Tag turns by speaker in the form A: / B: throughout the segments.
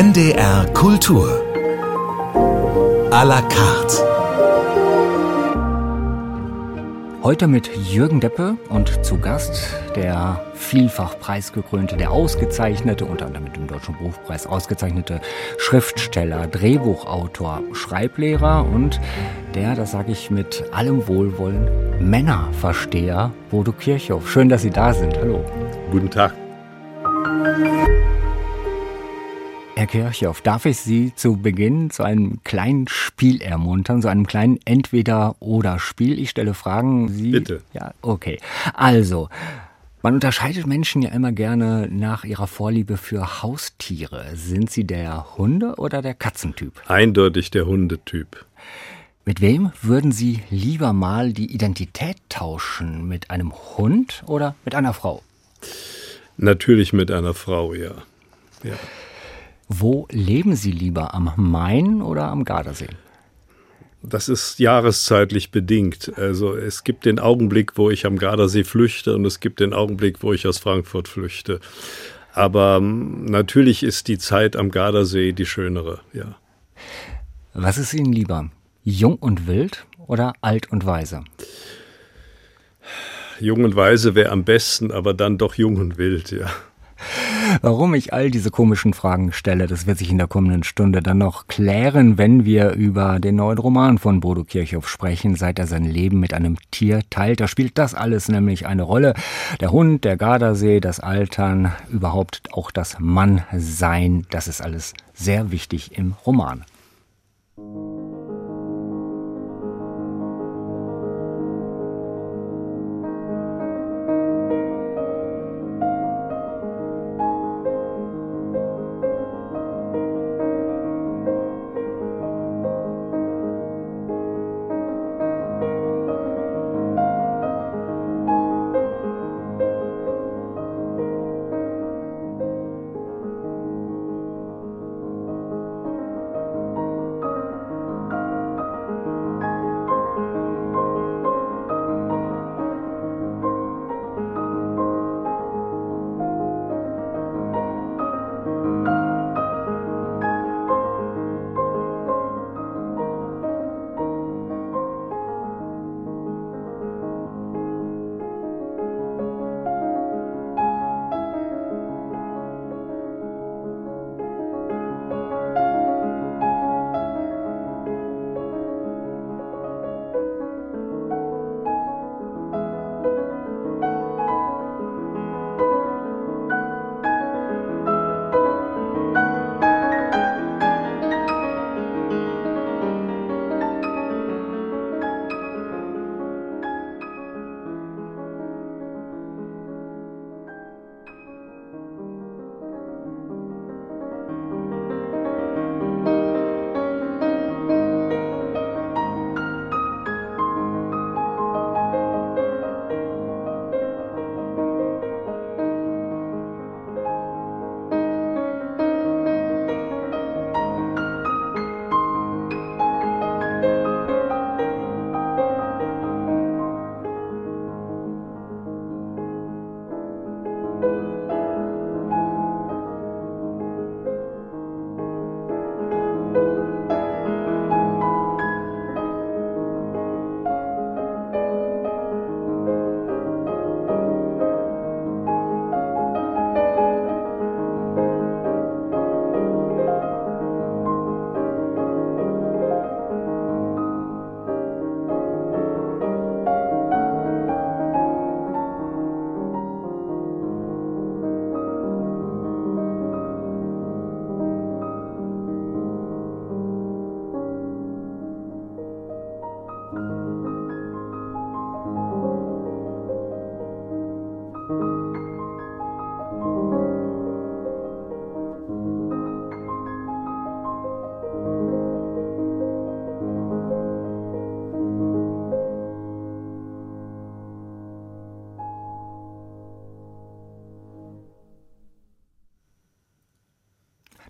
A: NDR Kultur. A la carte.
B: Heute mit Jürgen Deppe und zu Gast der vielfach preisgekrönte, der ausgezeichnete, unter anderem mit dem Deutschen Buchpreis ausgezeichnete Schriftsteller, Drehbuchautor, Schreiblehrer und der, das sage ich mit allem Wohlwollen, Männerversteher Bodo Kirchhoff. Schön, dass Sie da sind. Hallo.
C: Guten Tag.
B: Herr Kirchhoff, darf ich Sie zu Beginn zu einem kleinen Spiel ermuntern, zu einem kleinen Entweder-Oder-Spiel? Ich stelle Fragen, Sie.
C: Bitte.
B: Ja, okay. Also, man unterscheidet Menschen ja immer gerne nach ihrer Vorliebe für Haustiere. Sind Sie der Hunde- oder der Katzentyp?
C: Eindeutig der Hundetyp.
B: Mit wem würden Sie lieber mal die Identität tauschen? Mit einem Hund oder mit einer Frau?
C: Natürlich mit einer Frau, ja. ja.
B: Wo leben Sie lieber, am Main oder am Gardasee?
C: Das ist jahreszeitlich bedingt. Also es gibt den Augenblick, wo ich am Gardasee flüchte und es gibt den Augenblick, wo ich aus Frankfurt flüchte. Aber ähm, natürlich ist die Zeit am Gardasee die schönere, ja.
B: Was ist Ihnen lieber? Jung und wild oder alt und weise?
C: Jung und weise wäre am besten, aber dann doch jung und wild, ja.
B: Warum ich all diese komischen Fragen stelle, das wird sich in der kommenden Stunde dann noch klären, wenn wir über den neuen Roman von Bodo Kirchhoff sprechen, seit er sein Leben mit einem Tier teilt. Da spielt das alles nämlich eine Rolle. Der Hund, der Gardasee, das Altern, überhaupt auch das Mannsein, das ist alles sehr wichtig im Roman.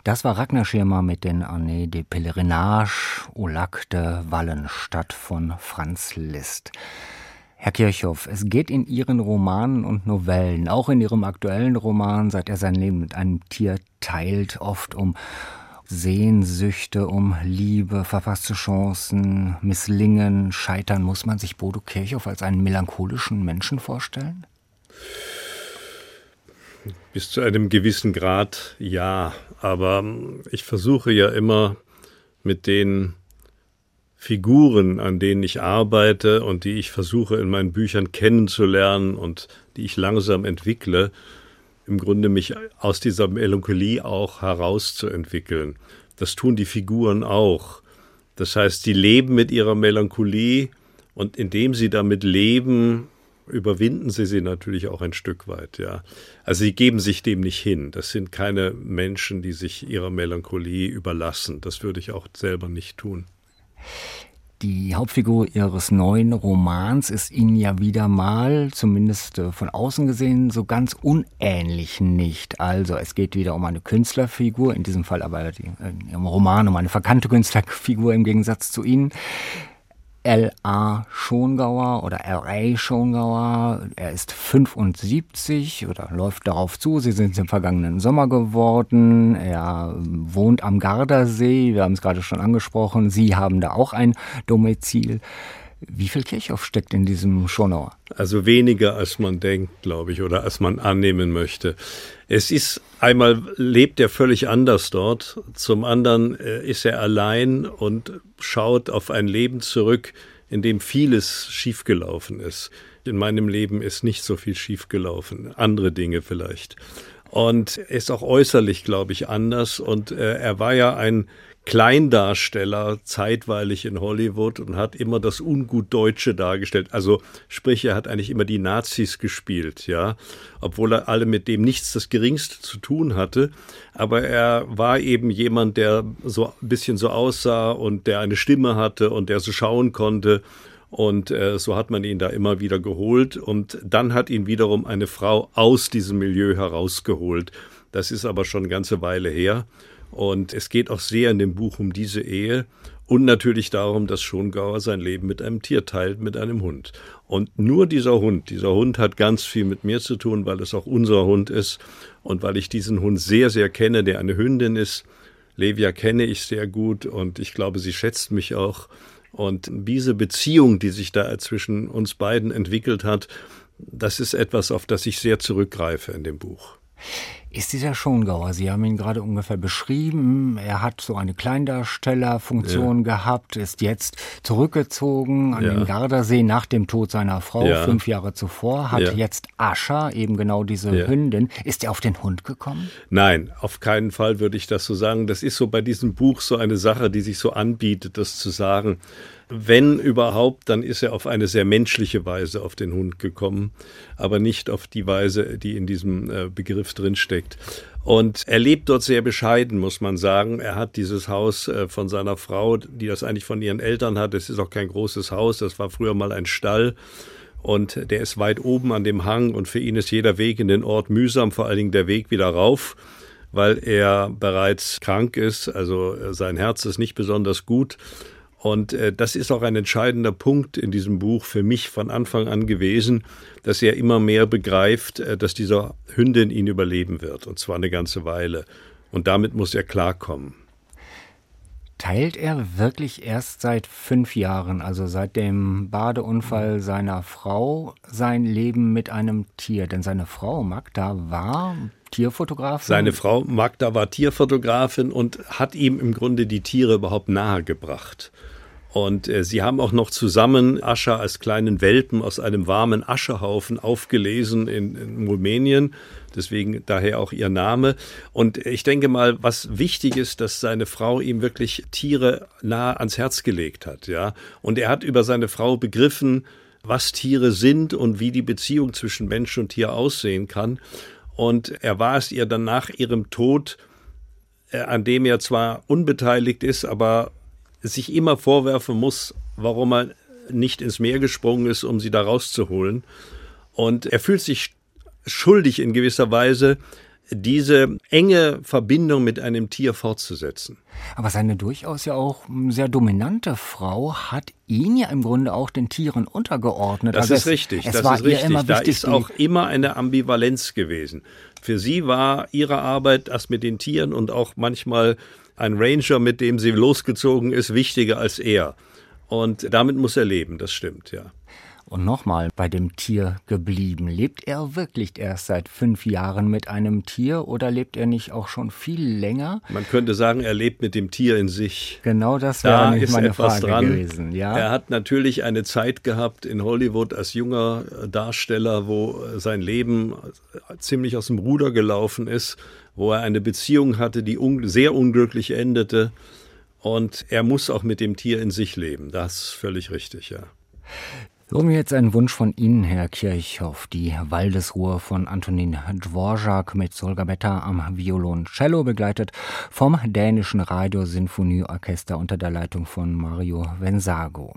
B: Das war Ragnar Schirmer mit den Années de Pèlerinage au Lac de Wallenstadt von Franz Liszt. Herr Kirchhoff, es geht in Ihren Romanen und Novellen, auch in Ihrem aktuellen Roman, seit er sein Leben mit einem Tier teilt, oft um Sehnsüchte um Liebe, verpasste Chancen, Misslingen, Scheitern. Muss man sich Bodo Kirchhoff als einen melancholischen Menschen vorstellen?
C: Bis zu einem gewissen Grad ja, aber ich versuche ja immer mit den Figuren, an denen ich arbeite und die ich versuche in meinen Büchern kennenzulernen und die ich langsam entwickle, im Grunde mich aus dieser Melancholie auch herauszuentwickeln. Das tun die Figuren auch. Das heißt, sie leben mit ihrer Melancholie und indem sie damit leben, überwinden sie sie natürlich auch ein Stück weit, ja. Also sie geben sich dem nicht hin. Das sind keine Menschen, die sich ihrer Melancholie überlassen. Das würde ich auch selber nicht tun.
B: Die Hauptfigur Ihres neuen Romans ist Ihnen ja wieder mal, zumindest äh, von außen gesehen, so ganz unähnlich nicht. Also es geht wieder um eine Künstlerfigur, in diesem Fall aber die, äh, im Roman um eine verkannte Künstlerfigur im Gegensatz zu Ihnen. L.A. Schongauer oder L.A. Schongauer. Er ist 75 oder läuft darauf zu. Sie sind im vergangenen Sommer geworden. Er wohnt am Gardasee. Wir haben es gerade schon angesprochen. Sie haben da auch ein Domizil. Wie viel Kirchhoff steckt in diesem Schonauer?
C: Also weniger, als man denkt, glaube ich, oder als man annehmen möchte. Es ist einmal lebt er völlig anders dort, zum anderen äh, ist er allein und schaut auf ein Leben zurück, in dem vieles schiefgelaufen ist. In meinem Leben ist nicht so viel schiefgelaufen, andere Dinge vielleicht. Und ist auch äußerlich, glaube ich, anders. Und äh, er war ja ein Kleindarsteller zeitweilig in Hollywood und hat immer das Ungut Deutsche dargestellt. Also sprich, er hat eigentlich immer die Nazis gespielt, ja, obwohl er alle mit dem nichts das Geringste zu tun hatte. Aber er war eben jemand, der so ein bisschen so aussah und der eine Stimme hatte und der so schauen konnte. Und äh, so hat man ihn da immer wieder geholt. Und dann hat ihn wiederum eine Frau aus diesem Milieu herausgeholt. Das ist aber schon eine ganze Weile her. Und es geht auch sehr in dem Buch um diese Ehe und natürlich darum, dass Schongauer sein Leben mit einem Tier teilt, mit einem Hund. Und nur dieser Hund, dieser Hund hat ganz viel mit mir zu tun, weil es auch unser Hund ist und weil ich diesen Hund sehr, sehr kenne, der eine Hündin ist. Levia kenne ich sehr gut und ich glaube, sie schätzt mich auch. Und diese Beziehung, die sich da zwischen uns beiden entwickelt hat, das ist etwas, auf das ich sehr zurückgreife in dem Buch
B: ist dieser Schongauer. Sie haben ihn gerade ungefähr beschrieben. Er hat so eine Kleindarstellerfunktion ja. gehabt, ist jetzt zurückgezogen an ja. den Gardasee nach dem Tod seiner Frau ja. fünf Jahre zuvor, hat jetzt Ascha, eben genau diese Hündin. Ist er auf den Hund gekommen?
C: Nein, auf keinen Fall würde ich das so sagen. Das ist so bei diesem Buch so eine Sache, die sich so anbietet, das zu sagen. Wenn überhaupt, dann ist er auf eine sehr menschliche Weise auf den Hund gekommen, aber nicht auf die Weise, die in diesem äh, Begriff drinsteckt. Und er lebt dort sehr bescheiden, muss man sagen. Er hat dieses Haus äh, von seiner Frau, die das eigentlich von ihren Eltern hat. Es ist auch kein großes Haus, das war früher mal ein Stall. Und der ist weit oben an dem Hang und für ihn ist jeder Weg in den Ort mühsam, vor allen Dingen der Weg wieder rauf weil er bereits krank ist, also äh, sein Herz ist nicht besonders gut und äh, das ist auch ein entscheidender Punkt in diesem Buch für mich von Anfang an gewesen, dass er immer mehr begreift, äh, dass dieser Hündin ihn überleben wird, und zwar eine ganze Weile. Und damit muss er klarkommen.
B: Teilt er wirklich erst seit fünf Jahren, also seit dem Badeunfall seiner Frau, sein Leben mit einem Tier? Denn seine Frau Magda war Tierfotografin?
C: Seine Frau Magda war Tierfotografin und hat ihm im Grunde die Tiere überhaupt nahegebracht. Und äh, sie haben auch noch zusammen Ascha als kleinen Welpen aus einem warmen Aschehaufen aufgelesen in, in Rumänien. Deswegen daher auch ihr Name. Und ich denke mal, was wichtig ist, dass seine Frau ihm wirklich Tiere nah ans Herz gelegt hat, ja. Und er hat über seine Frau begriffen, was Tiere sind und wie die Beziehung zwischen Mensch und Tier aussehen kann. Und er war es ihr dann nach ihrem Tod, äh, an dem er zwar unbeteiligt ist, aber sich immer vorwerfen muss, warum er nicht ins Meer gesprungen ist, um sie da rauszuholen. Und er fühlt sich schuldig in gewisser Weise, diese enge Verbindung mit einem Tier fortzusetzen.
B: Aber seine durchaus ja auch sehr dominante Frau hat ihn ja im Grunde auch den Tieren untergeordnet.
C: Das also ist es, richtig, es das ist richtig. da ist auch immer eine Ambivalenz gewesen. Für sie war ihre Arbeit das mit den Tieren und auch manchmal ein Ranger, mit dem sie losgezogen ist, wichtiger als er. Und damit muss er leben, das stimmt, ja.
B: Und nochmal bei dem Tier geblieben. Lebt er wirklich erst seit fünf Jahren mit einem Tier oder lebt er nicht auch schon viel länger?
C: Man könnte sagen, er lebt mit dem Tier in sich.
B: Genau das wäre da nicht meine Frage dran. gewesen. Ja?
C: Er hat natürlich eine Zeit gehabt in Hollywood als junger Darsteller, wo sein Leben ziemlich aus dem Ruder gelaufen ist, wo er eine Beziehung hatte, die un sehr unglücklich endete. Und er muss auch mit dem Tier in sich leben. Das ist völlig richtig, ja.
B: So mir jetzt ein Wunsch von Ihnen, Herr Kirchhoff, die Waldesruhe von Antonin Dvorak mit Solga Betta am Violoncello begleitet vom dänischen Radiosinfonieorchester unter der Leitung von Mario Vensago.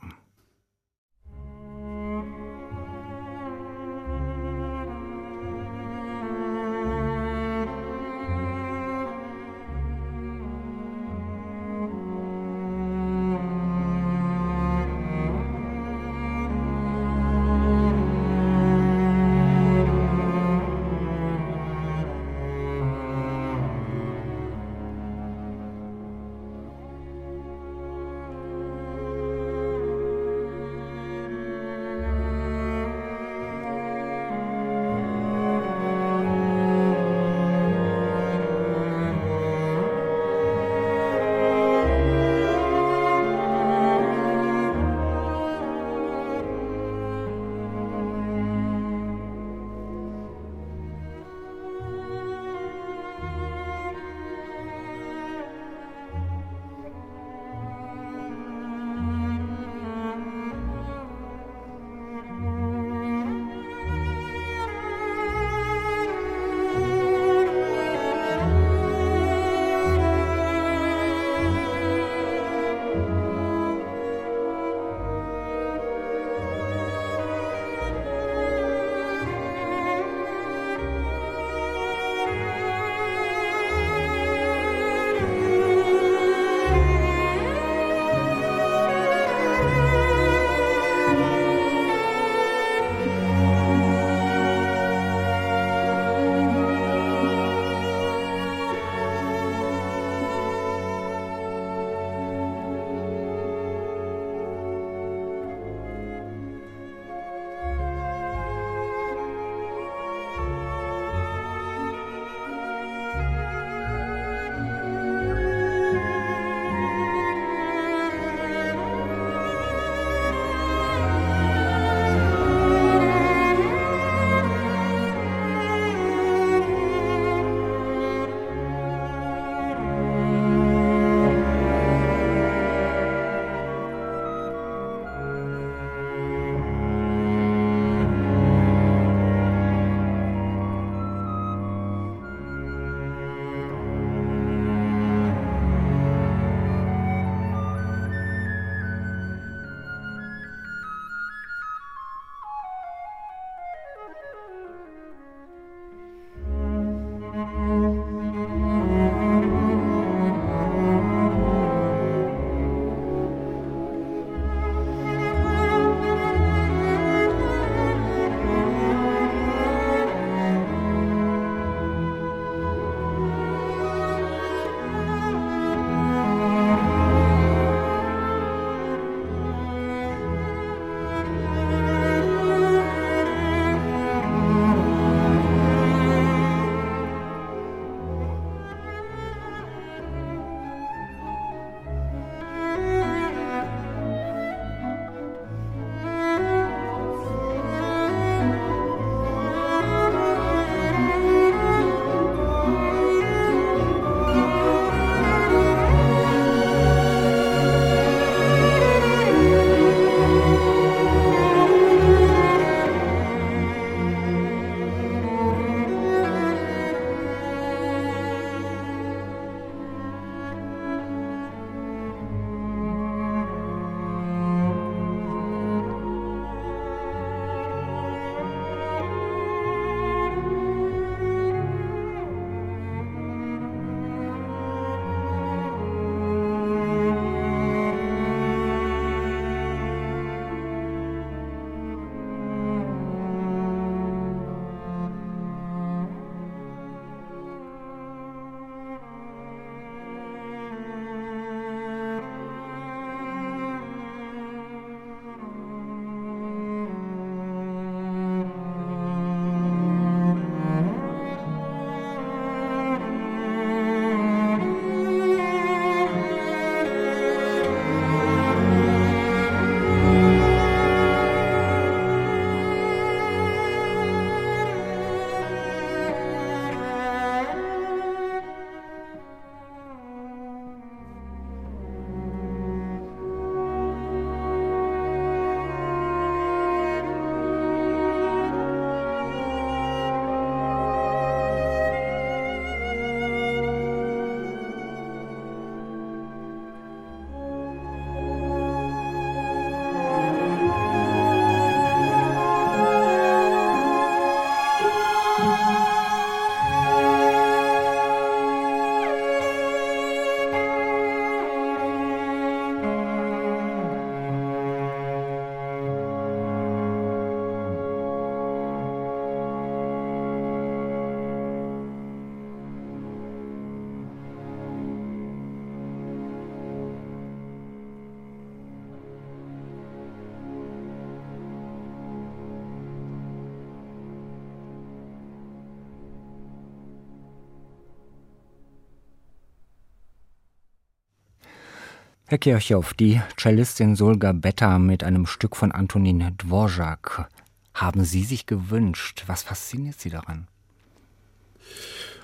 B: Herr Kirchhoff, die Cellistin Solga Betta mit einem Stück von Antonin Dvorak haben Sie sich gewünscht. Was fasziniert Sie daran?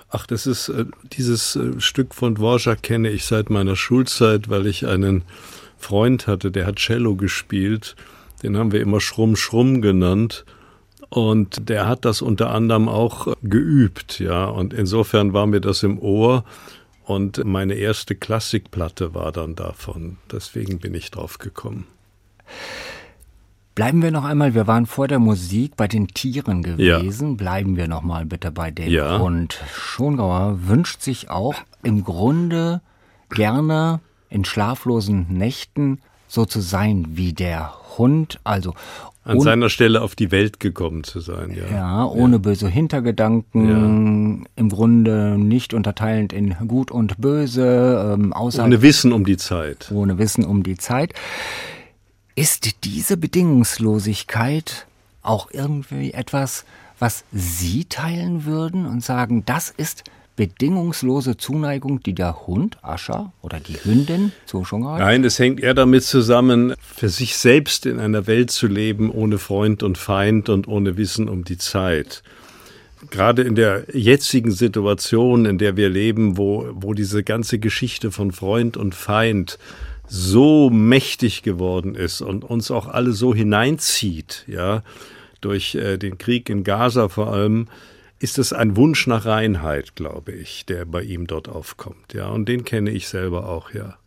C: Ach, das ist äh, dieses äh, Stück von Dvorak kenne ich seit meiner Schulzeit, weil ich einen Freund hatte, der hat Cello gespielt. Den haben wir immer Schrumm Schrumm genannt. Und der hat das unter anderem auch geübt, ja. Und insofern war mir das im Ohr. Und meine erste Klassikplatte war dann davon. Deswegen bin ich drauf gekommen.
B: Bleiben wir noch einmal, wir waren vor der Musik bei den Tieren gewesen. Ja. Bleiben wir noch mal bitte bei dem. Ja. Und Schongauer wünscht sich auch im Grunde gerne in schlaflosen Nächten so zu sein wie der Hund, also
C: an seiner Stelle auf die Welt gekommen zu sein, ja.
B: Ja, ohne ja. böse Hintergedanken, ja. im Grunde nicht unterteilend in Gut und Böse, ähm,
C: außer ohne Wissen um die Zeit.
B: Ohne Wissen um die Zeit. Ist diese Bedingungslosigkeit auch irgendwie etwas, was Sie teilen würden und sagen, das ist bedingungslose Zuneigung, die der Hund, Ascha oder die Hündin so schon?
C: Nein, das hängt eher damit zusammen, für sich selbst in einer Welt zu leben, ohne Freund und Feind und ohne Wissen um die Zeit. Gerade in der jetzigen Situation, in der wir leben, wo, wo diese ganze Geschichte von Freund und Feind so mächtig geworden ist und uns auch alle so hineinzieht, ja, durch äh, den Krieg in Gaza vor allem, ist es ein Wunsch nach Reinheit, glaube ich, der bei ihm dort aufkommt. Ja, und den kenne ich selber auch, ja.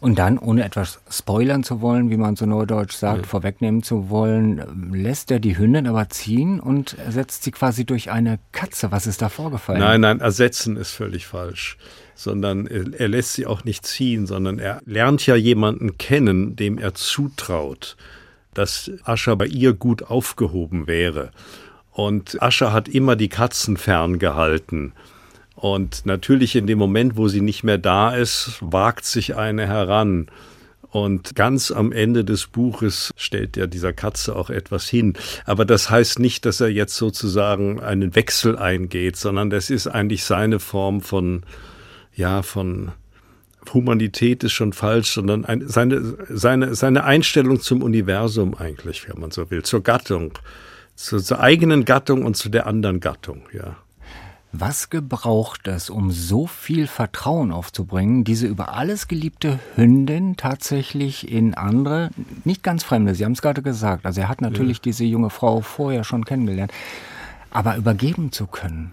B: Und dann, ohne etwas spoilern zu wollen, wie man so neudeutsch sagt, ja. vorwegnehmen zu wollen, lässt er die Hündin aber ziehen und ersetzt sie quasi durch eine Katze. Was ist da vorgefallen?
C: Nein, nein, ersetzen ist völlig falsch. Sondern er lässt sie auch nicht ziehen, sondern er lernt ja jemanden kennen, dem er zutraut, dass Ascha bei ihr gut aufgehoben wäre. Und Ascher hat immer die Katzen ferngehalten. Und natürlich in dem Moment, wo sie nicht mehr da ist, wagt sich eine heran. Und ganz am Ende des Buches stellt er dieser Katze auch etwas hin. Aber das heißt nicht, dass er jetzt sozusagen einen Wechsel eingeht, sondern das ist eigentlich seine Form von, ja, von Humanität ist schon falsch, sondern ein, seine, seine, seine Einstellung zum Universum eigentlich, wenn man so will, zur Gattung zur, zur eigenen Gattung und zu der anderen Gattung, ja.
B: Was gebraucht es, um so viel Vertrauen aufzubringen, diese über alles geliebte Hündin tatsächlich in andere, nicht ganz Fremde, Sie haben es gerade gesagt, also er hat natürlich ja. diese junge Frau vorher schon kennengelernt, aber übergeben zu können?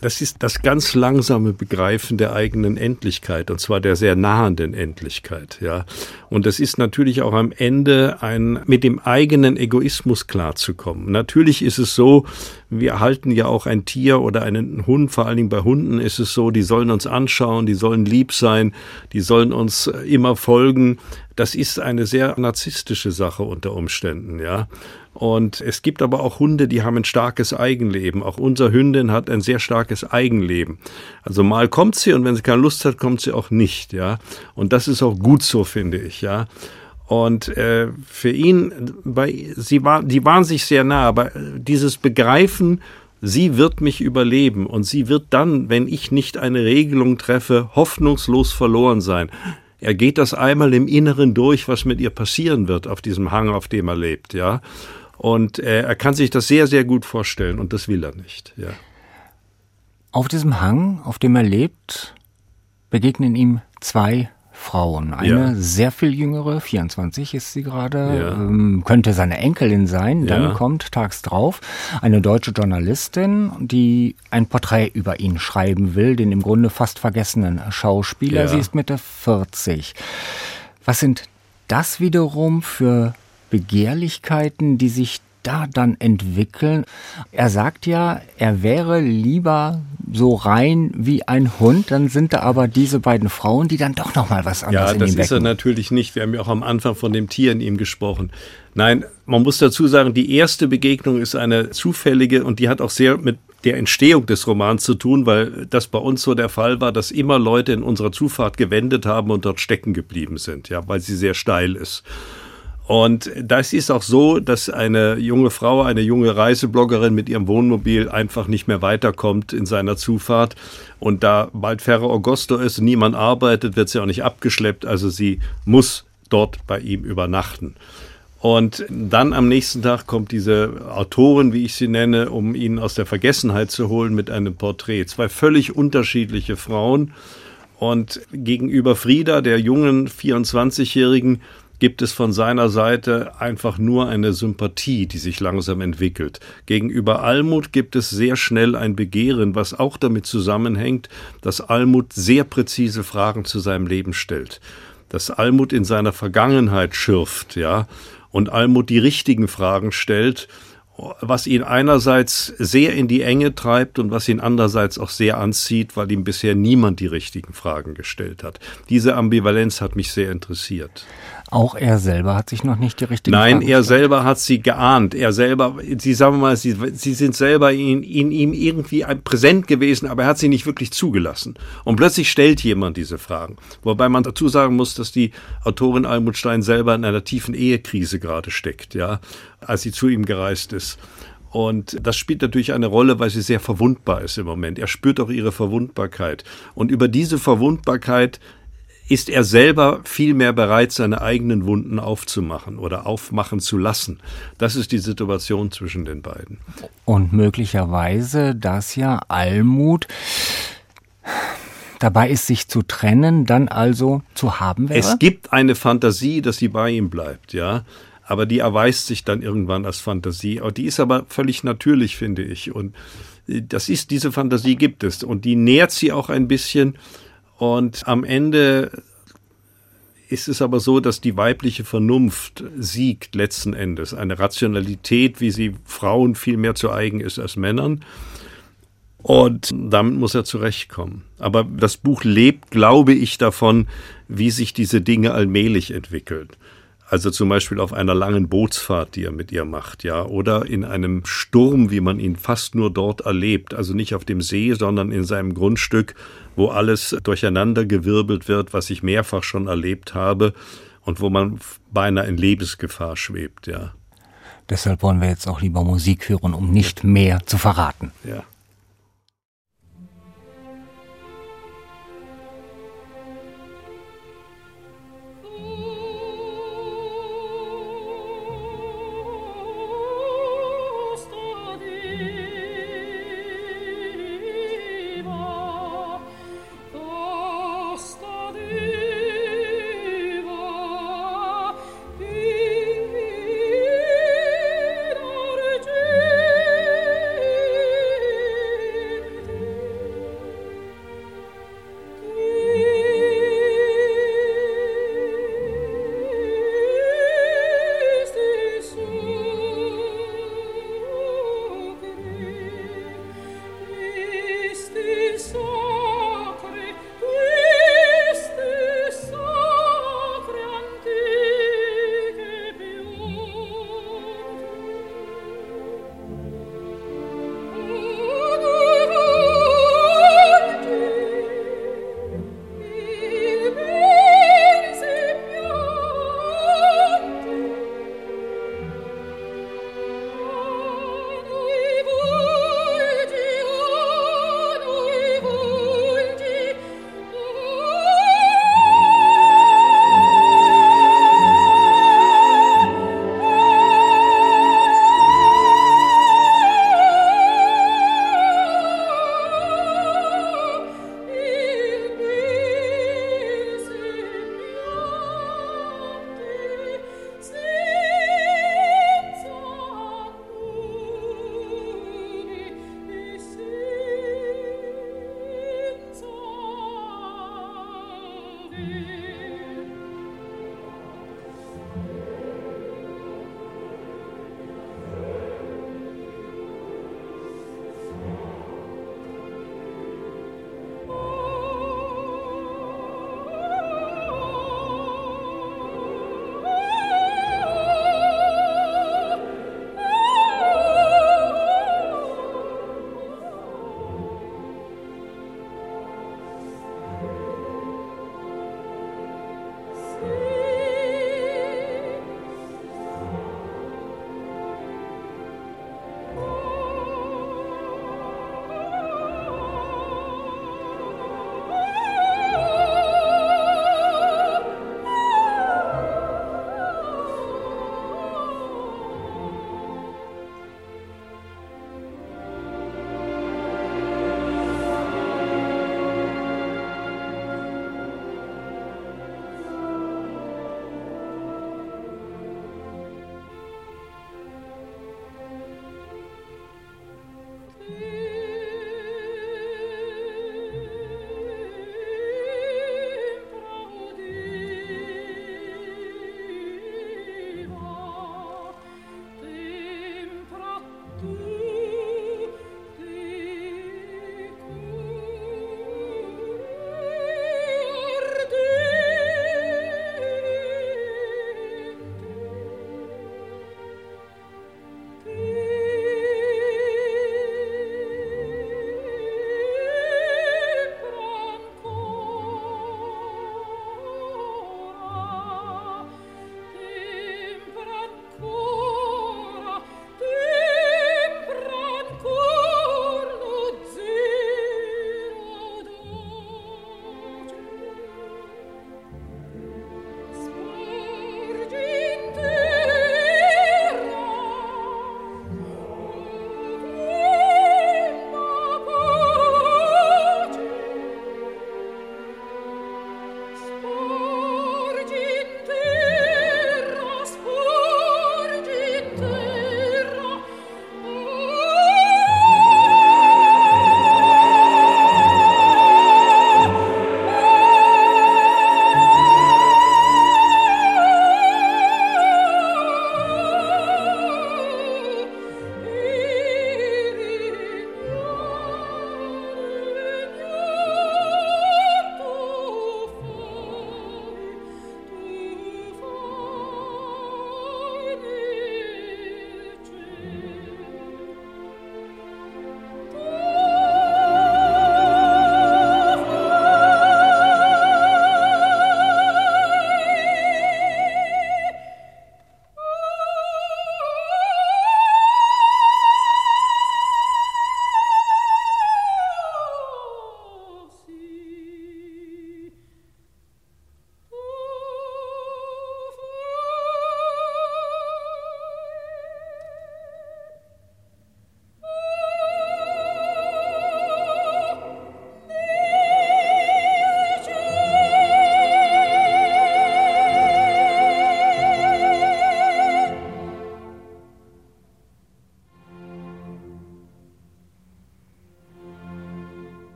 C: Das ist das ganz langsame Begreifen der eigenen Endlichkeit und zwar der sehr nahenden Endlichkeit, ja. Und das ist natürlich auch am Ende ein, mit dem eigenen Egoismus klarzukommen. Natürlich ist es so, wir halten ja auch ein Tier oder einen Hund, vor allen Dingen bei Hunden ist es so, die sollen uns anschauen, die sollen lieb sein, die sollen uns immer folgen. Das ist eine sehr narzisstische Sache unter Umständen, ja. Und es gibt aber auch Hunde, die haben ein starkes Eigenleben. Auch unsere Hündin hat ein sehr starkes Eigenleben. Also mal kommt sie und wenn sie keine Lust hat, kommt sie auch nicht, ja. Und das ist auch gut so, finde ich, ja. Und äh, für ihn, bei, sie war, die waren sich sehr nah, aber dieses Begreifen, sie wird mich überleben und sie wird dann, wenn ich nicht eine Regelung treffe, hoffnungslos verloren sein. Er geht das einmal im Inneren durch, was mit ihr passieren wird auf diesem Hang, auf dem er lebt, ja. Und äh, er kann sich das sehr, sehr gut vorstellen und das will er nicht. Ja.
B: Auf diesem Hang, auf dem er lebt, begegnen ihm zwei Frauen. Eine ja. sehr viel jüngere, 24 ist sie gerade, ja. ähm, könnte seine Enkelin sein. Dann ja. kommt tags drauf eine deutsche Journalistin, die ein Porträt über ihn schreiben will, den im Grunde fast vergessenen Schauspieler. Sie ist Mitte 40. Was sind das wiederum für Begehrlichkeiten, die sich da dann entwickeln. Er sagt ja, er wäre lieber so rein wie ein Hund, dann sind da aber diese beiden Frauen, die dann doch noch mal was anderes
C: ja, in ihm Ja, das ist er natürlich nicht. Wir haben ja auch am Anfang von dem Tier in ihm gesprochen. Nein, man muss dazu sagen, die erste Begegnung ist eine zufällige und die hat auch sehr mit der Entstehung des Romans zu tun, weil das bei uns so der Fall war, dass immer Leute in unserer Zufahrt gewendet haben und dort stecken geblieben sind, ja, weil sie sehr steil ist. Und das ist auch so, dass eine junge Frau, eine junge Reisebloggerin mit ihrem Wohnmobil einfach nicht mehr weiterkommt in seiner Zufahrt. Und da bald Ferro Augusto ist und niemand arbeitet, wird sie auch nicht abgeschleppt. Also sie muss dort bei ihm übernachten. Und dann am nächsten Tag kommt diese Autorin, wie ich sie nenne, um ihn aus der Vergessenheit zu holen mit einem Porträt. Zwei völlig unterschiedliche Frauen. Und gegenüber Frieda, der jungen 24-Jährigen, gibt es von seiner Seite einfach nur eine Sympathie, die sich langsam entwickelt. Gegenüber Almut gibt es sehr schnell ein Begehren, was auch damit zusammenhängt, dass Almut sehr präzise Fragen zu seinem Leben stellt. Dass Almut in seiner Vergangenheit schürft, ja, und Almut die richtigen Fragen stellt, was ihn einerseits sehr in die Enge treibt und was ihn andererseits auch sehr anzieht, weil ihm bisher niemand die richtigen Fragen gestellt hat. Diese Ambivalenz hat mich sehr interessiert.
B: Auch er selber hat sich noch nicht die richtige
C: Nein, Frage er selber hat sie geahnt. Er selber, Sie sagen mal, Sie, sie sind selber in, in ihm irgendwie präsent gewesen, aber er hat sie nicht wirklich zugelassen. Und plötzlich stellt jemand diese Fragen. Wobei man dazu sagen muss, dass die Autorin Almut Stein selber in einer tiefen Ehekrise gerade steckt, ja, als sie zu ihm gereist ist. Und das spielt natürlich eine Rolle, weil sie sehr verwundbar ist im Moment. Er spürt auch ihre Verwundbarkeit. Und über diese Verwundbarkeit ist er selber viel mehr bereit, seine eigenen Wunden aufzumachen oder aufmachen zu lassen. Das ist die Situation zwischen den beiden.
B: Und möglicherweise, dass ja Almut dabei ist, sich zu trennen, dann also zu haben wäre?
C: Es gibt eine Fantasie, dass sie bei ihm bleibt, ja. Aber die erweist sich dann irgendwann als Fantasie. Die ist aber völlig natürlich, finde ich. Und das ist, diese Fantasie gibt es. Und die nährt sie auch ein bisschen und am Ende ist es aber so, dass die weibliche Vernunft siegt letzten Endes. Eine Rationalität, wie sie Frauen viel mehr zu eigen ist als Männern. Und damit muss er zurechtkommen. Aber das Buch lebt, glaube ich, davon, wie sich diese Dinge allmählich entwickeln. Also zum Beispiel auf einer langen Bootsfahrt, die er mit ihr macht, ja, oder in einem Sturm, wie man ihn fast nur dort erlebt. Also nicht auf dem See, sondern in seinem Grundstück, wo alles durcheinandergewirbelt wird, was ich mehrfach schon erlebt habe und wo man beinahe in Lebensgefahr schwebt, ja.
B: Deshalb wollen wir jetzt auch lieber Musik hören, um nicht mehr zu verraten.
C: Ja.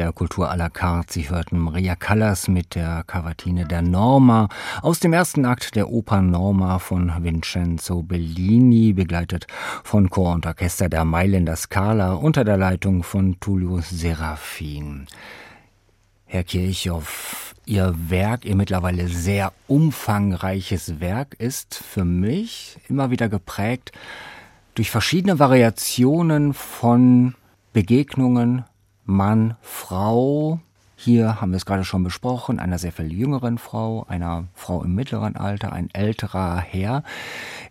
B: NDR Kultur à la carte. Sie hörten Maria Callas mit der Cavatine der Norma aus dem ersten Akt der Oper Norma von Vincenzo Bellini, begleitet von Chor und Orchester der Mailänder Scala unter der Leitung von Tullio Serafin. Herr Kirchhoff, Ihr Werk, Ihr mittlerweile sehr umfangreiches Werk ist für mich immer wieder geprägt durch verschiedene Variationen von Begegnungen, Mann, Frau. Hier haben wir es gerade schon besprochen, einer sehr viel jüngeren Frau, einer Frau im mittleren Alter, ein älterer Herr.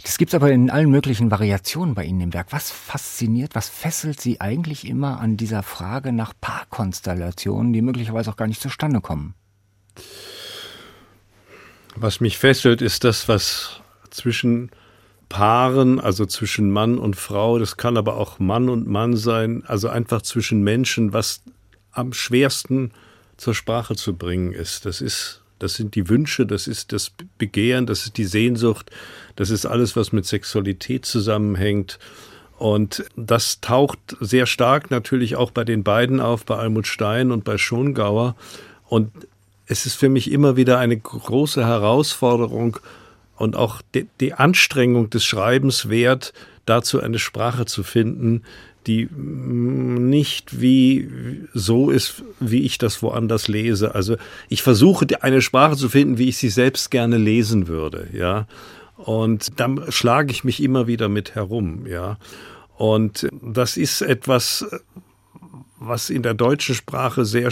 B: Das gibt es aber in allen möglichen Variationen bei Ihnen im Werk. Was fasziniert, was fesselt Sie eigentlich immer an dieser Frage nach Paarkonstellationen, die möglicherweise auch gar nicht zustande kommen?
C: Was mich fesselt, ist das, was zwischen Paaren, also zwischen Mann und Frau, das kann aber auch Mann und Mann sein, also einfach zwischen Menschen, was am schwersten zur Sprache zu bringen ist. Das ist, das sind die Wünsche, das ist das Begehren, das ist die Sehnsucht, das ist alles, was mit Sexualität zusammenhängt. Und das taucht sehr stark natürlich auch bei den beiden auf, bei Almut Stein und bei Schongauer. Und es ist für mich immer wieder eine große Herausforderung, und auch die, die Anstrengung des Schreibens wert, dazu eine Sprache zu finden, die nicht wie so ist, wie ich das woanders lese. Also ich versuche eine Sprache zu finden, wie ich sie selbst gerne lesen würde, ja. Und dann schlage ich mich immer wieder mit herum, ja. Und das ist etwas, was in der deutschen Sprache sehr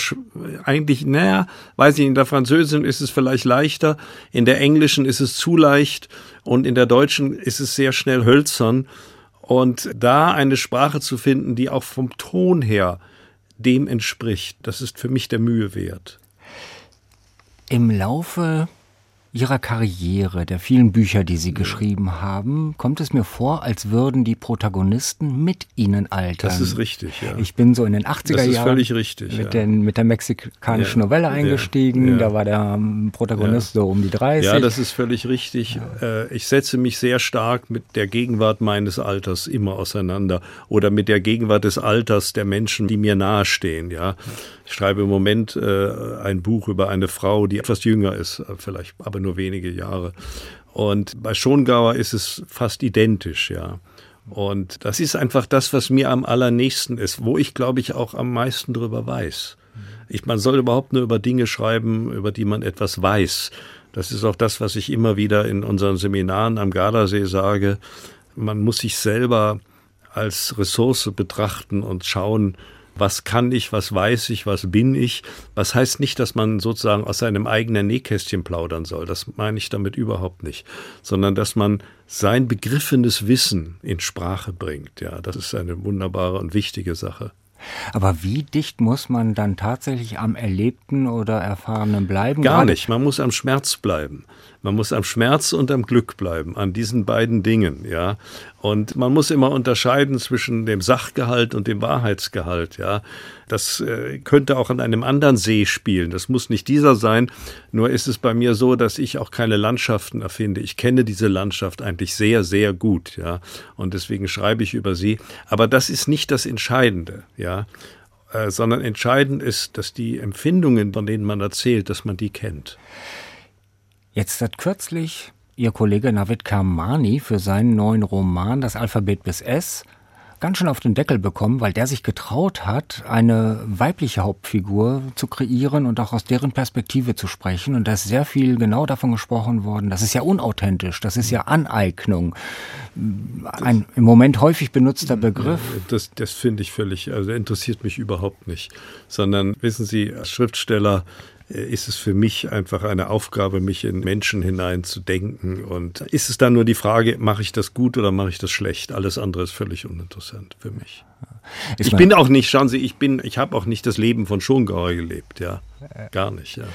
C: eigentlich, naja, weiß ich, in der Französischen ist es vielleicht leichter, in der Englischen ist es zu leicht und in der Deutschen ist es sehr schnell hölzern. Und da eine Sprache zu finden, die auch vom Ton her dem entspricht, das ist für mich der Mühe wert.
B: Im Laufe Ihrer Karriere, der vielen Bücher, die Sie geschrieben haben, kommt es mir vor, als würden die Protagonisten mit Ihnen altern.
C: Das ist richtig, ja.
B: Ich bin so in den 80er Jahren.
C: Richtig.
B: Mit, ja. den, mit der mexikanischen ja. Novelle eingestiegen. Ja. Da war der ähm, Protagonist so um die 30.
C: Ja, das ist völlig richtig. Äh, ich setze mich sehr stark mit der Gegenwart meines Alters immer auseinander oder mit der Gegenwart des Alters der Menschen, die mir nahestehen, ja. Ich schreibe im Moment äh, ein Buch über eine Frau, die etwas jünger ist, äh, vielleicht aber nur wenige Jahre. Und bei Schongauer ist es fast identisch, ja. Und das ist einfach das, was mir am allernächsten ist, wo ich, glaube ich, auch am meisten drüber weiß. Ich, man soll überhaupt nur über Dinge schreiben, über die man etwas weiß. Das ist auch das, was ich immer wieder in unseren Seminaren am Gardasee sage. Man muss sich selber als Ressource betrachten und schauen, was kann ich, was weiß ich, was bin ich. Was heißt nicht, dass man sozusagen aus seinem eigenen Nähkästchen plaudern soll. Das meine ich damit überhaupt nicht. Sondern dass man sein begriffenes Wissen in Sprache bringt. Ja, das ist eine wunderbare und wichtige Sache.
B: Aber wie dicht muss man dann tatsächlich am Erlebten oder Erfahrenen bleiben?
C: Gar Gerade nicht. Man muss am Schmerz bleiben. Man muss am Schmerz und am Glück bleiben, an diesen beiden Dingen, ja. Und man muss immer unterscheiden zwischen dem Sachgehalt und dem Wahrheitsgehalt, ja. Das äh, könnte auch an einem anderen See spielen. Das muss nicht dieser sein. Nur ist es bei mir so, dass ich auch keine Landschaften erfinde. Ich kenne diese Landschaft eigentlich sehr, sehr gut, ja. Und deswegen schreibe ich über sie. Aber das ist nicht das Entscheidende, ja äh, sondern entscheidend ist, dass die Empfindungen, von denen man erzählt, dass man die kennt.
B: Jetzt hat kürzlich Ihr Kollege Navid Kamani für seinen neuen Roman Das Alphabet bis S ganz schön auf den Deckel bekommen, weil der sich getraut hat, eine weibliche Hauptfigur zu kreieren und auch aus deren Perspektive zu sprechen. Und da ist sehr viel genau davon gesprochen worden. Das ist ja unauthentisch, das ist ja Aneignung. Ein im Moment häufig benutzter Begriff.
C: Das, das finde ich völlig, also interessiert mich überhaupt nicht. Sondern wissen Sie, als Schriftsteller ist es für mich einfach eine Aufgabe, mich in Menschen hinein zu denken. Und ist es dann nur die Frage, mache ich das gut oder mache ich das schlecht? Alles andere ist völlig uninteressant für mich. Ich bin auch nicht, schauen Sie, ich bin, ich habe auch nicht das Leben von Schongauer gelebt, ja. Gar nicht, ja.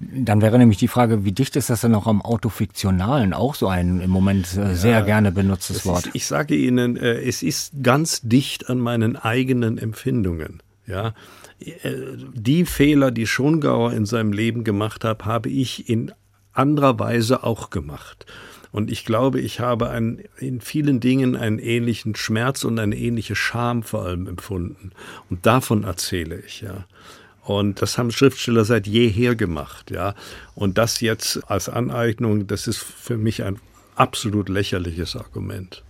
B: Dann wäre nämlich die Frage, wie dicht ist das denn auch am Autofiktionalen? Auch so ein im Moment äh, sehr ja, gerne benutztes Wort.
C: Ist, ich sage Ihnen, äh, es ist ganz dicht an meinen eigenen Empfindungen, ja die Fehler, die Schongauer in seinem Leben gemacht hat, habe ich in anderer Weise auch gemacht. Und ich glaube, ich habe ein, in vielen Dingen einen ähnlichen Schmerz und eine ähnliche Scham vor allem empfunden. Und davon erzähle ich, ja. Und das haben Schriftsteller seit jeher gemacht, ja. Und das jetzt als Aneignung, das ist für mich ein absolut lächerliches Argument.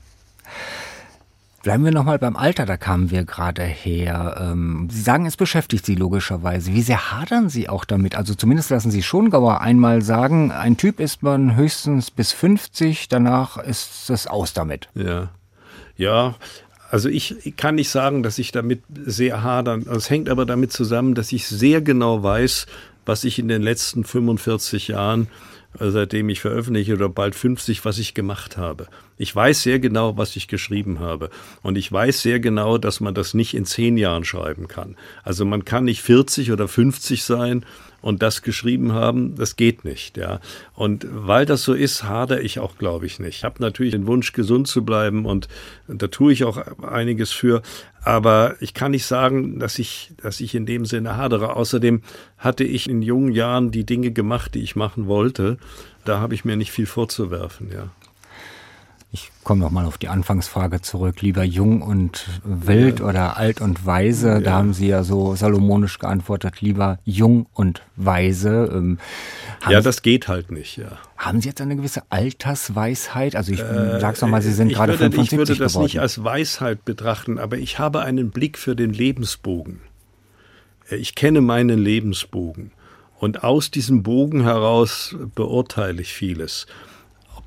B: Bleiben wir nochmal beim Alter, da kamen wir gerade her. Ähm, Sie sagen, es beschäftigt Sie logischerweise. Wie sehr hadern Sie auch damit? Also zumindest lassen Sie Schongauer einmal sagen, ein Typ ist man höchstens bis 50, danach ist es aus damit.
C: Ja, ja, also ich kann nicht sagen, dass ich damit sehr hadern. Es hängt aber damit zusammen, dass ich sehr genau weiß, was ich in den letzten 45 Jahren, seitdem ich veröffentliche, oder bald 50, was ich gemacht habe. Ich weiß sehr genau, was ich geschrieben habe. Und ich weiß sehr genau, dass man das nicht in zehn Jahren schreiben kann. Also man kann nicht 40 oder 50 sein und das geschrieben haben, das geht nicht, ja. Und weil das so ist, hadere ich auch, glaube ich, nicht. Ich habe natürlich den Wunsch, gesund zu bleiben und da tue ich auch einiges für. Aber ich kann nicht sagen, dass ich, dass ich in dem Sinne hadere. Außerdem hatte ich in jungen Jahren die Dinge gemacht, die ich machen wollte. Da habe ich mir nicht viel vorzuwerfen, ja.
B: Ich komme noch mal auf die Anfangsfrage zurück. Lieber jung und wild ja. oder alt und weise. Ja. Da haben Sie ja so salomonisch geantwortet. Lieber jung und weise. Ähm,
C: ja, das geht halt nicht, ja.
B: Haben Sie jetzt eine gewisse Altersweisheit? Also ich äh, sag's noch mal, Sie sind gerade
C: würde,
B: 75
C: Ich würde das
B: geworden.
C: nicht als Weisheit betrachten, aber ich habe einen Blick für den Lebensbogen. Ich kenne meinen Lebensbogen. Und aus diesem Bogen heraus beurteile ich vieles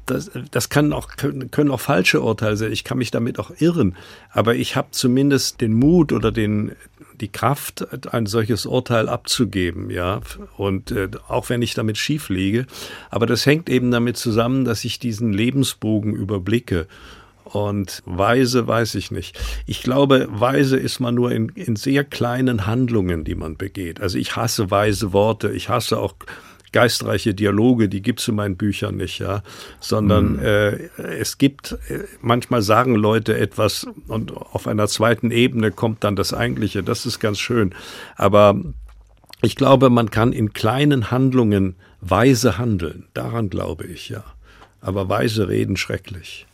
C: das, das kann auch, können, auch falsche Urteile sein. Ich kann mich damit auch irren. Aber ich habe zumindest den Mut oder den, die Kraft, ein solches Urteil abzugeben, ja. Und äh, auch wenn ich damit schief liege. Aber das hängt eben damit zusammen, dass ich diesen Lebensbogen überblicke. Und weise weiß ich nicht. Ich glaube, weise ist man nur in, in sehr kleinen Handlungen, die man begeht. Also ich hasse weise Worte. Ich hasse auch geistreiche Dialoge, die gibt's in meinen Büchern nicht, ja, sondern mhm. äh, es gibt, äh, manchmal sagen Leute etwas und auf einer zweiten Ebene kommt dann das Eigentliche, das ist ganz schön. Aber ich glaube, man kann in kleinen Handlungen weise handeln, daran glaube ich, ja. Aber weise reden schrecklich.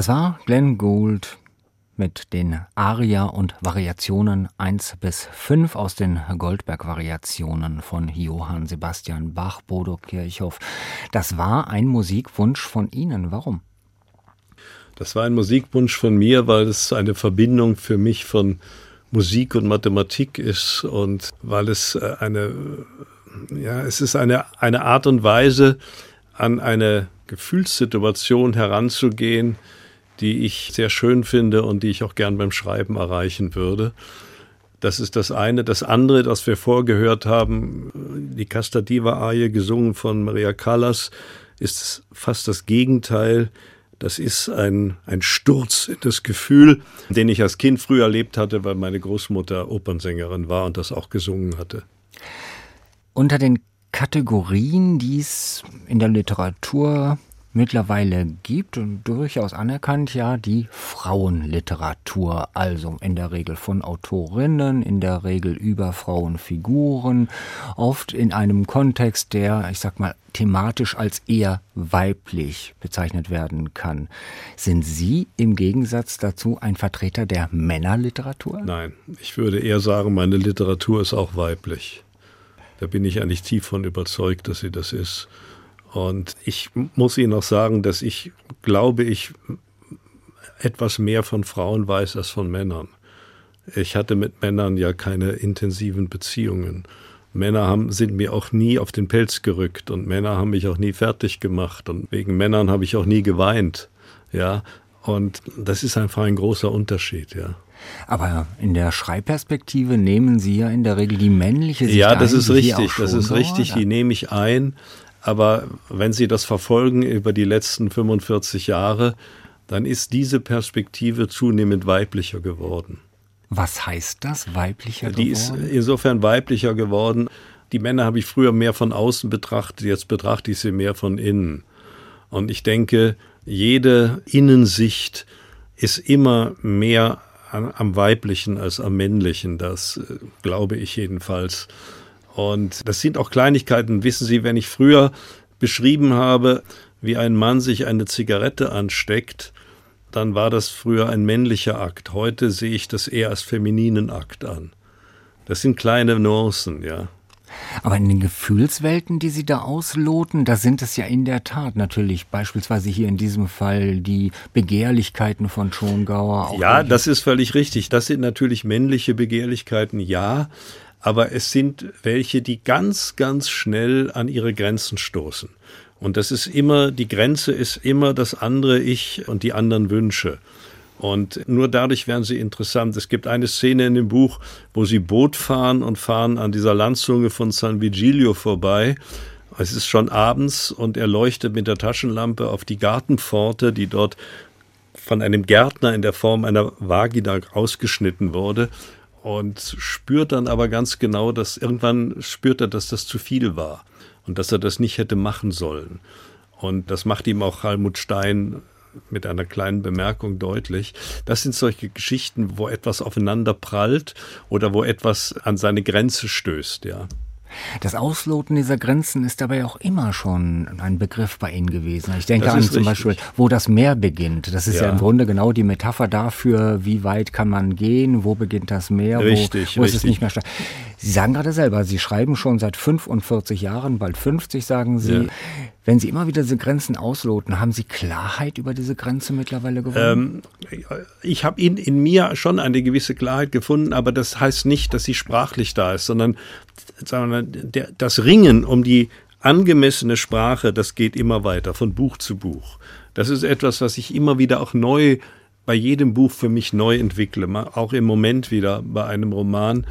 B: Das war Glenn Gould mit den Aria und Variationen 1 bis 5 aus den Goldberg-Variationen von Johann Sebastian Bach, Bodo Kirchhoff. Das war ein Musikwunsch von Ihnen. Warum?
C: Das war ein Musikwunsch von mir, weil es eine Verbindung für mich von Musik und Mathematik ist und weil es äh, eine, ja, es ist eine, eine Art und Weise, an eine Gefühlssituation heranzugehen, die ich sehr schön finde und die ich auch gern beim Schreiben erreichen würde. Das ist das eine. Das andere, das wir vorgehört haben, die Casta Diva Arie, gesungen von Maria Callas, ist fast das Gegenteil. Das ist ein, ein Sturz in das Gefühl, den ich als Kind früh erlebt hatte, weil meine Großmutter Opernsängerin war und das auch gesungen hatte.
B: Unter den Kategorien, die es in der Literatur mittlerweile gibt und durchaus anerkannt, ja, die Frauenliteratur, also in der Regel von Autorinnen, in der Regel über Frauenfiguren, oft in einem Kontext, der, ich sag mal, thematisch als eher weiblich bezeichnet werden kann. Sind Sie im Gegensatz dazu ein Vertreter der Männerliteratur?
C: Nein, ich würde eher sagen, meine Literatur ist auch weiblich. Da bin ich eigentlich tief von überzeugt, dass sie das ist. Und ich muss Ihnen auch sagen, dass ich glaube, ich etwas mehr von Frauen weiß als von Männern. Ich hatte mit Männern ja keine intensiven Beziehungen. Männer haben, sind mir auch nie auf den Pelz gerückt und Männer haben mich auch nie fertig gemacht und wegen Männern habe ich auch nie geweint. Ja, und das ist einfach ein großer Unterschied, ja.
B: Aber in der Schreibperspektive nehmen Sie ja in der Regel die männliche Sicht
C: Ja, das ein, ist richtig, das ist richtig, die nehme ich ein. Aber wenn Sie das verfolgen über die letzten 45 Jahre, dann ist diese Perspektive zunehmend weiblicher geworden.
B: Was heißt das, weiblicher
C: geworden? Die ist insofern weiblicher geworden. Die Männer habe ich früher mehr von außen betrachtet, jetzt betrachte ich sie mehr von innen. Und ich denke, jede Innensicht ist immer mehr am weiblichen als am männlichen. Das äh, glaube ich jedenfalls. Und das sind auch Kleinigkeiten. Wissen Sie, wenn ich früher beschrieben habe, wie ein Mann sich eine Zigarette ansteckt, dann war das früher ein männlicher Akt. Heute sehe ich das eher als femininen Akt an. Das sind kleine Nuancen, ja.
B: Aber in den Gefühlswelten, die Sie da ausloten, da sind es ja in der Tat natürlich beispielsweise hier in diesem Fall die Begehrlichkeiten von Schongauer.
C: ja, das ist völlig richtig. Das sind natürlich männliche Begehrlichkeiten, ja aber es sind welche, die ganz, ganz schnell an ihre Grenzen stoßen. Und das ist immer, die Grenze ist immer das andere Ich und die anderen Wünsche. Und nur dadurch werden sie interessant. Es gibt eine Szene in dem Buch, wo sie Boot fahren und fahren an dieser Landzunge von San Vigilio vorbei. Es ist schon abends und er leuchtet mit der Taschenlampe auf die Gartenpforte, die dort von einem Gärtner in der Form einer Vagina ausgeschnitten wurde und spürt dann aber ganz genau, dass irgendwann spürt er, dass das zu viel war und dass er das nicht hätte machen sollen. Und das macht ihm auch Helmut Stein mit einer kleinen Bemerkung deutlich. Das sind solche Geschichten, wo etwas aufeinander prallt oder wo etwas an seine Grenze stößt, ja.
B: Das Ausloten dieser Grenzen ist dabei auch immer schon ein Begriff bei Ihnen gewesen. Ich denke an zum richtig. Beispiel, wo das Meer beginnt. Das ist ja. ja. im Grunde genau die Metapher dafür, wie weit kann man gehen, wo beginnt das Meer,
C: richtig,
B: wo, wo ist es nicht mehr stark. Sie sagen gerade selber, Sie schreiben schon seit 45 Jahren, bald 50 sagen Sie. Ja. Wenn Sie immer wieder diese Grenzen ausloten, haben Sie Klarheit über diese Grenze mittlerweile gewonnen?
C: Ähm, ich habe in, in mir schon eine gewisse Klarheit gefunden, aber das heißt nicht, dass sie sprachlich da ist, sondern sagen wir, der, das Ringen um die angemessene Sprache, das geht immer weiter, von Buch zu Buch. Das ist etwas, was ich immer wieder auch neu bei jedem Buch für mich neu entwickle, auch im Moment wieder bei einem Roman.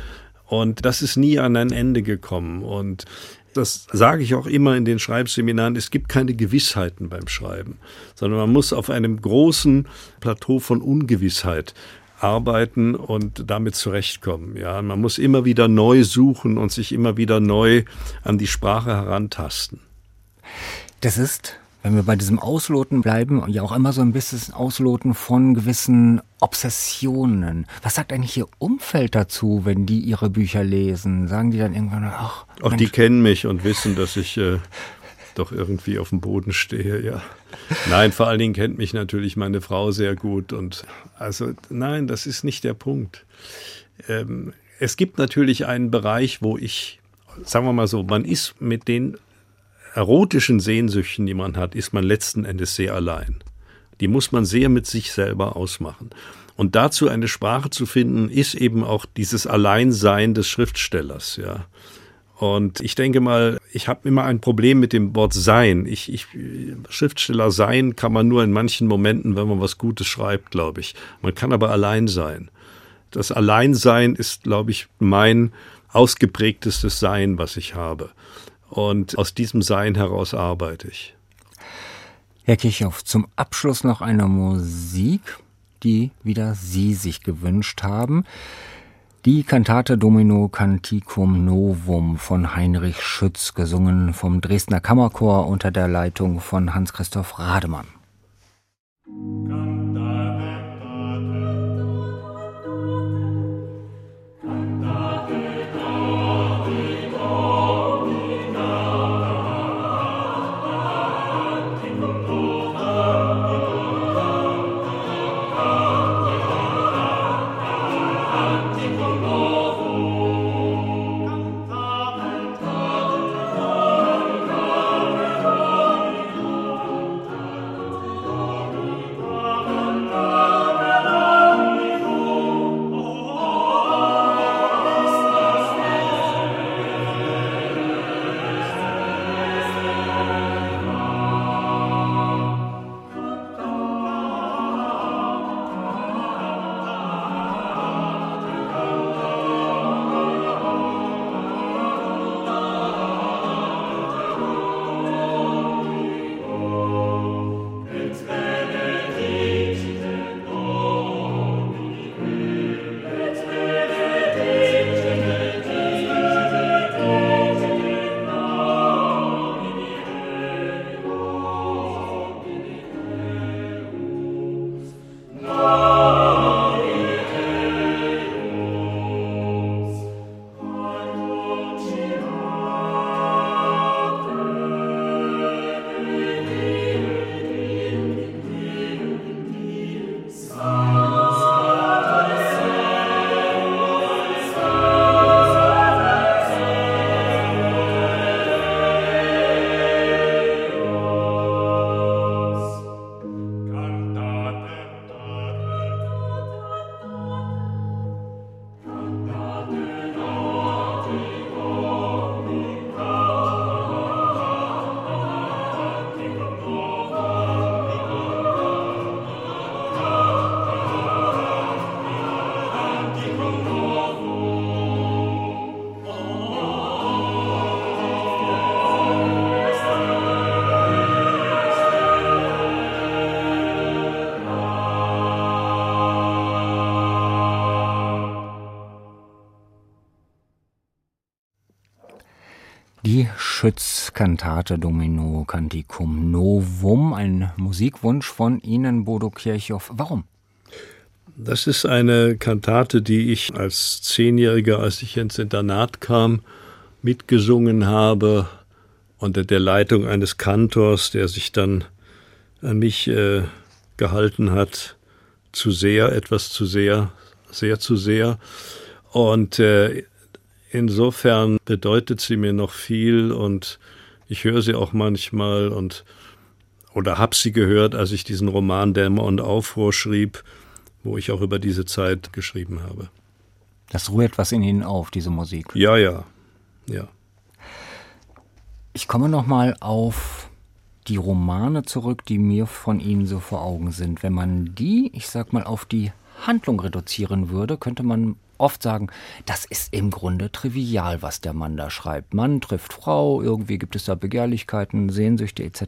C: Und das ist nie an ein Ende gekommen. Und das sage ich auch immer in den Schreibseminaren, es gibt keine Gewissheiten beim Schreiben, sondern man muss auf einem großen Plateau von Ungewissheit arbeiten und damit zurechtkommen. Ja, man muss immer wieder neu suchen und sich immer wieder neu an die Sprache herantasten.
B: Das ist wenn wir bei diesem Ausloten bleiben, ja auch immer so ein bisschen Ausloten von gewissen Obsessionen. Was sagt eigentlich Ihr Umfeld dazu, wenn die Ihre Bücher lesen? Sagen die dann irgendwann, ach.
C: Auch Mensch. die kennen mich und wissen, dass ich äh, doch irgendwie auf dem Boden stehe, ja. Nein, vor allen Dingen kennt mich natürlich meine Frau sehr gut und also nein, das ist nicht der Punkt. Ähm, es gibt natürlich einen Bereich, wo ich, sagen wir mal so, man ist mit den erotischen Sehnsüchten, die man hat, ist man letzten Endes sehr allein. Die muss man sehr mit sich selber ausmachen. Und dazu eine Sprache zu finden, ist eben auch dieses Alleinsein des Schriftstellers, ja. Und ich denke mal, ich habe immer ein Problem mit dem Wort sein. Ich, ich, Schriftsteller sein kann man nur in manchen Momenten, wenn man was Gutes schreibt, glaube ich. Man kann aber allein sein. Das Alleinsein ist, glaube ich, mein ausgeprägtestes Sein, was ich habe. Und aus diesem Sein heraus arbeite ich.
B: Herr Kirchhoff, zum Abschluss noch eine Musik, die wieder Sie sich gewünscht haben. Die Kantate Domino Canticum Novum von Heinrich Schütz, gesungen vom Dresdner Kammerchor unter der Leitung von Hans-Christoph Rademann. Schütz Kantate Domino Canticum Novum, ein Musikwunsch von Ihnen, Bodo Kirchhoff. Warum?
C: Das ist eine Kantate, die ich als Zehnjähriger, als ich ins Internat kam, mitgesungen habe unter der Leitung eines Kantors, der sich dann an mich äh, gehalten hat, zu sehr, etwas zu sehr, sehr zu sehr. Und äh, Insofern bedeutet sie mir noch viel und ich höre sie auch manchmal und oder habe sie gehört, als ich diesen Roman Dämmer und Aufruhr schrieb, wo ich auch über diese Zeit geschrieben habe.
B: Das rührt was in Ihnen auf, diese Musik.
C: Ja, ja, ja.
B: Ich komme noch mal auf die Romane zurück, die mir von Ihnen so vor Augen sind. Wenn man die, ich sag mal, auf die Handlung reduzieren würde, könnte man oft sagen, das ist im Grunde trivial, was der Mann da schreibt. Mann trifft Frau, irgendwie gibt es da Begehrlichkeiten, Sehnsüchte etc.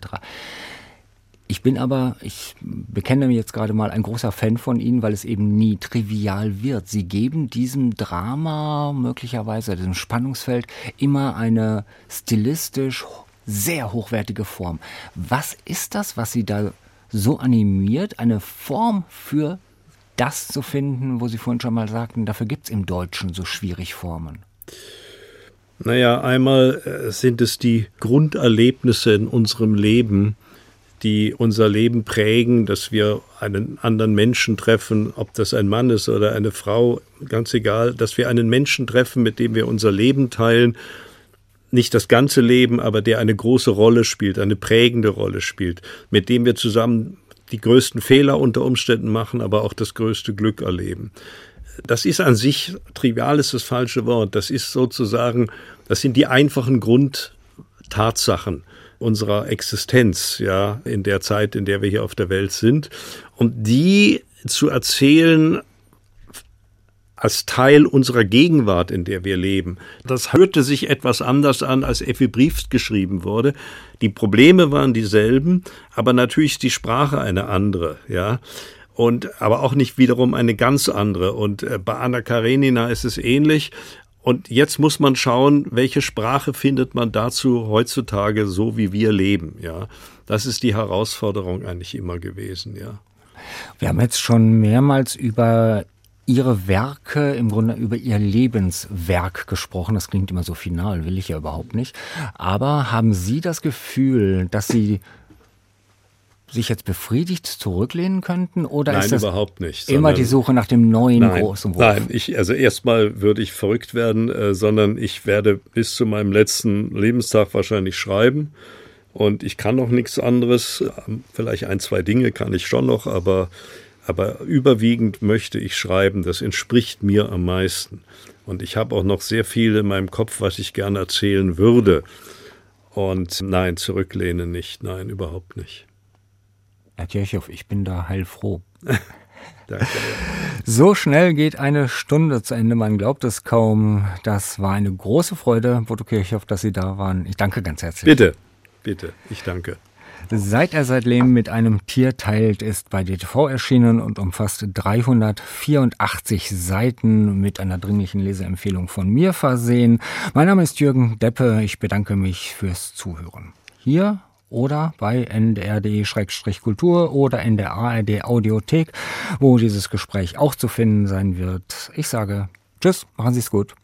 B: Ich bin aber, ich bekenne mir jetzt gerade mal ein großer Fan von Ihnen, weil es eben nie trivial wird. Sie geben diesem Drama möglicherweise, diesem Spannungsfeld, immer eine stilistisch sehr hochwertige Form. Was ist das, was Sie da so animiert, eine Form für das zu finden, wo Sie vorhin schon mal sagten, dafür gibt es im Deutschen so schwierig Formen?
C: Naja, einmal äh, sind es die Grunderlebnisse in unserem Leben, die unser Leben prägen, dass wir einen anderen Menschen treffen, ob das ein Mann ist oder eine Frau, ganz egal, dass wir einen Menschen treffen, mit dem wir unser Leben teilen, nicht das ganze Leben, aber der eine große Rolle spielt, eine prägende Rolle spielt, mit dem wir zusammen die größten Fehler unter Umständen machen, aber auch das größte Glück erleben. Das ist an sich, trivial ist das falsche Wort, das ist sozusagen, das sind die einfachen Grundtatsachen unserer Existenz, ja, in der Zeit, in der wir hier auf der Welt sind. Und die zu erzählen als Teil unserer Gegenwart, in der wir leben. Das hörte sich etwas anders an, als Effi Briefs geschrieben wurde. Die Probleme waren dieselben, aber natürlich ist die Sprache eine andere, ja. Und, aber auch nicht wiederum eine ganz andere. Und äh, bei Anna Karenina ist es ähnlich. Und jetzt muss man schauen, welche Sprache findet man dazu heutzutage so, wie wir leben, ja. Das ist die Herausforderung eigentlich immer gewesen, ja.
B: Wir haben jetzt schon mehrmals über Ihre Werke, im Grunde über Ihr Lebenswerk gesprochen. Das klingt immer so final, will ich ja überhaupt nicht. Aber haben Sie das Gefühl, dass Sie sich jetzt befriedigt zurücklehnen könnten? Oder
C: Nein,
B: ist das
C: überhaupt nicht.
B: Immer die Suche nach dem neuen
C: nein,
B: großen Wurf?
C: Nein, ich, also erstmal würde ich verrückt werden, äh, sondern ich werde bis zu meinem letzten Lebenstag wahrscheinlich schreiben. Und ich kann noch nichts anderes. Vielleicht ein, zwei Dinge kann ich schon noch, aber, aber überwiegend möchte ich schreiben. Das entspricht mir am meisten. Und ich habe auch noch sehr viel in meinem Kopf, was ich gerne erzählen würde. Und nein, zurücklehnen nicht. Nein, überhaupt nicht.
B: Herr Kirchhoff, ich bin da heilfroh.
C: Danke.
B: So schnell geht eine Stunde zu Ende, man glaubt es kaum. Das war eine große Freude, Bodo Kirchhoff, dass Sie da waren. Ich danke ganz herzlich.
C: Bitte, bitte, ich danke.
B: Seit er sein Leben mit einem Tier teilt, ist bei DTV erschienen und umfasst 384 Seiten mit einer dringlichen Leseempfehlung von mir versehen. Mein Name ist Jürgen Deppe. Ich bedanke mich fürs Zuhören. Hier oder bei ndrd-kultur oder in der ARD Audiothek, wo dieses Gespräch auch zu finden sein wird. Ich sage Tschüss, machen Sie es gut.